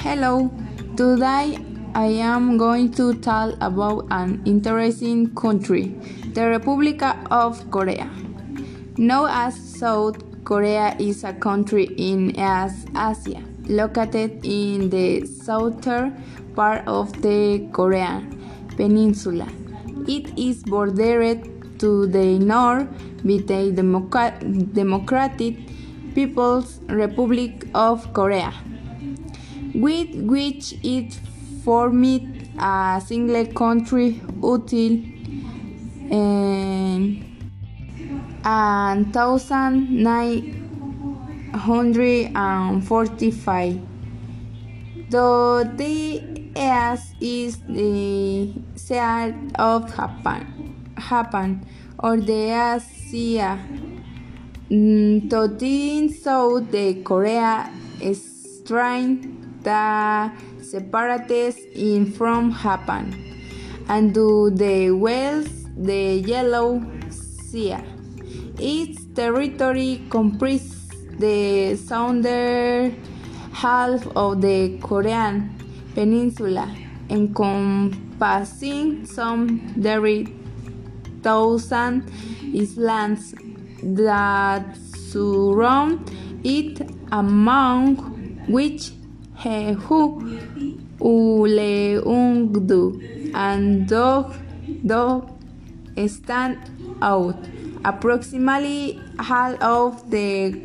Hello, today I am going to talk about an interesting country, the Republic of Korea. Known as South Korea is a country in Asia, located in the southern part of the Korean peninsula. It is bordered to the north with the Democratic People's Republic of Korea, with which it formed a single country until um, 1945. Though the EAS is the seat of Japan, Japan or the Asia Mm, to do so, the Korea strained the separatists in from Japan and to the west the Yellow Sea. Its territory comprises the southern half of the Korean peninsula, encompassing some 30,000 islands that surround it, among which Jeju, Ulleungdo, and Dog Dog stand out. Approximately half of the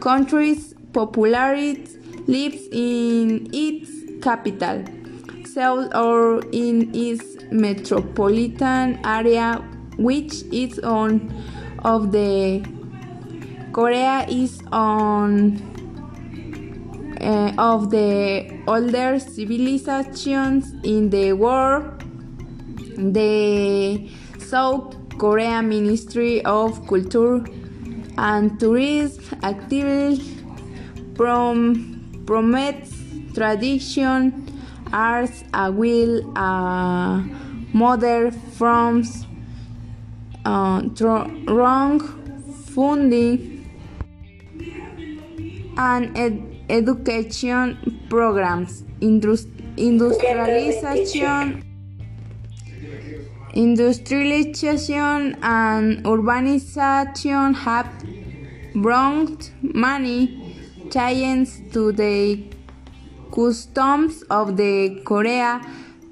country's population lives in its capital, Seoul, or in its metropolitan area, which is on of the Korea is on uh, of the older civilizations in the world. The South Korea Ministry of Culture and Tourism actively prom promotes tradition, arts, a will, uh, modern forms uh, wrong funding and ed education programs, industrialization, industrialization and urbanization have brought many changes to the customs of the Korea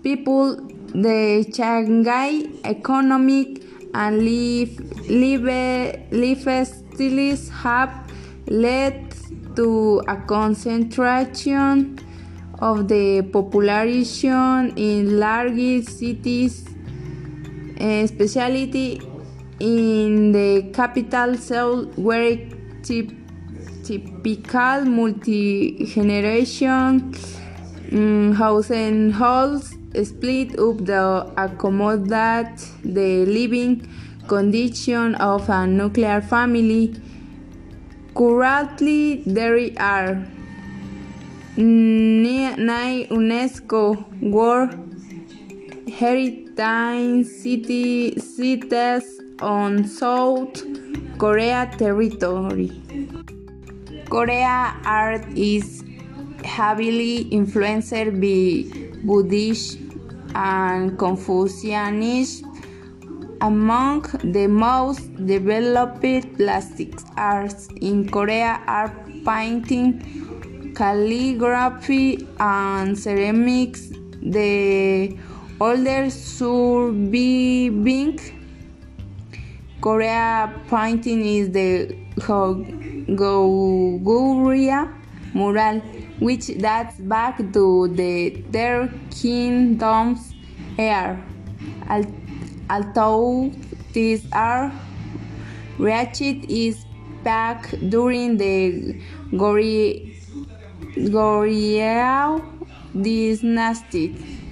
people. The Shanghai economic and live lifestyles have led to a concentration of the population in large cities, especially in the capital Seoul, where typical multi-generation um, housing halls split up to accommodate the living condition of a nuclear family. Currently, there are nine UNESCO World Heritage city, cities on South Korea territory. Korea art is heavily influenced by Buddhist and Confucianism. Among the most developed plastic arts in Korea are painting, calligraphy, and ceramics. The older surviving Korea painting is the Goguryeo mural which dates back to the Third Kingdom's era. Although these are reached is back during the Goryeo dynasty.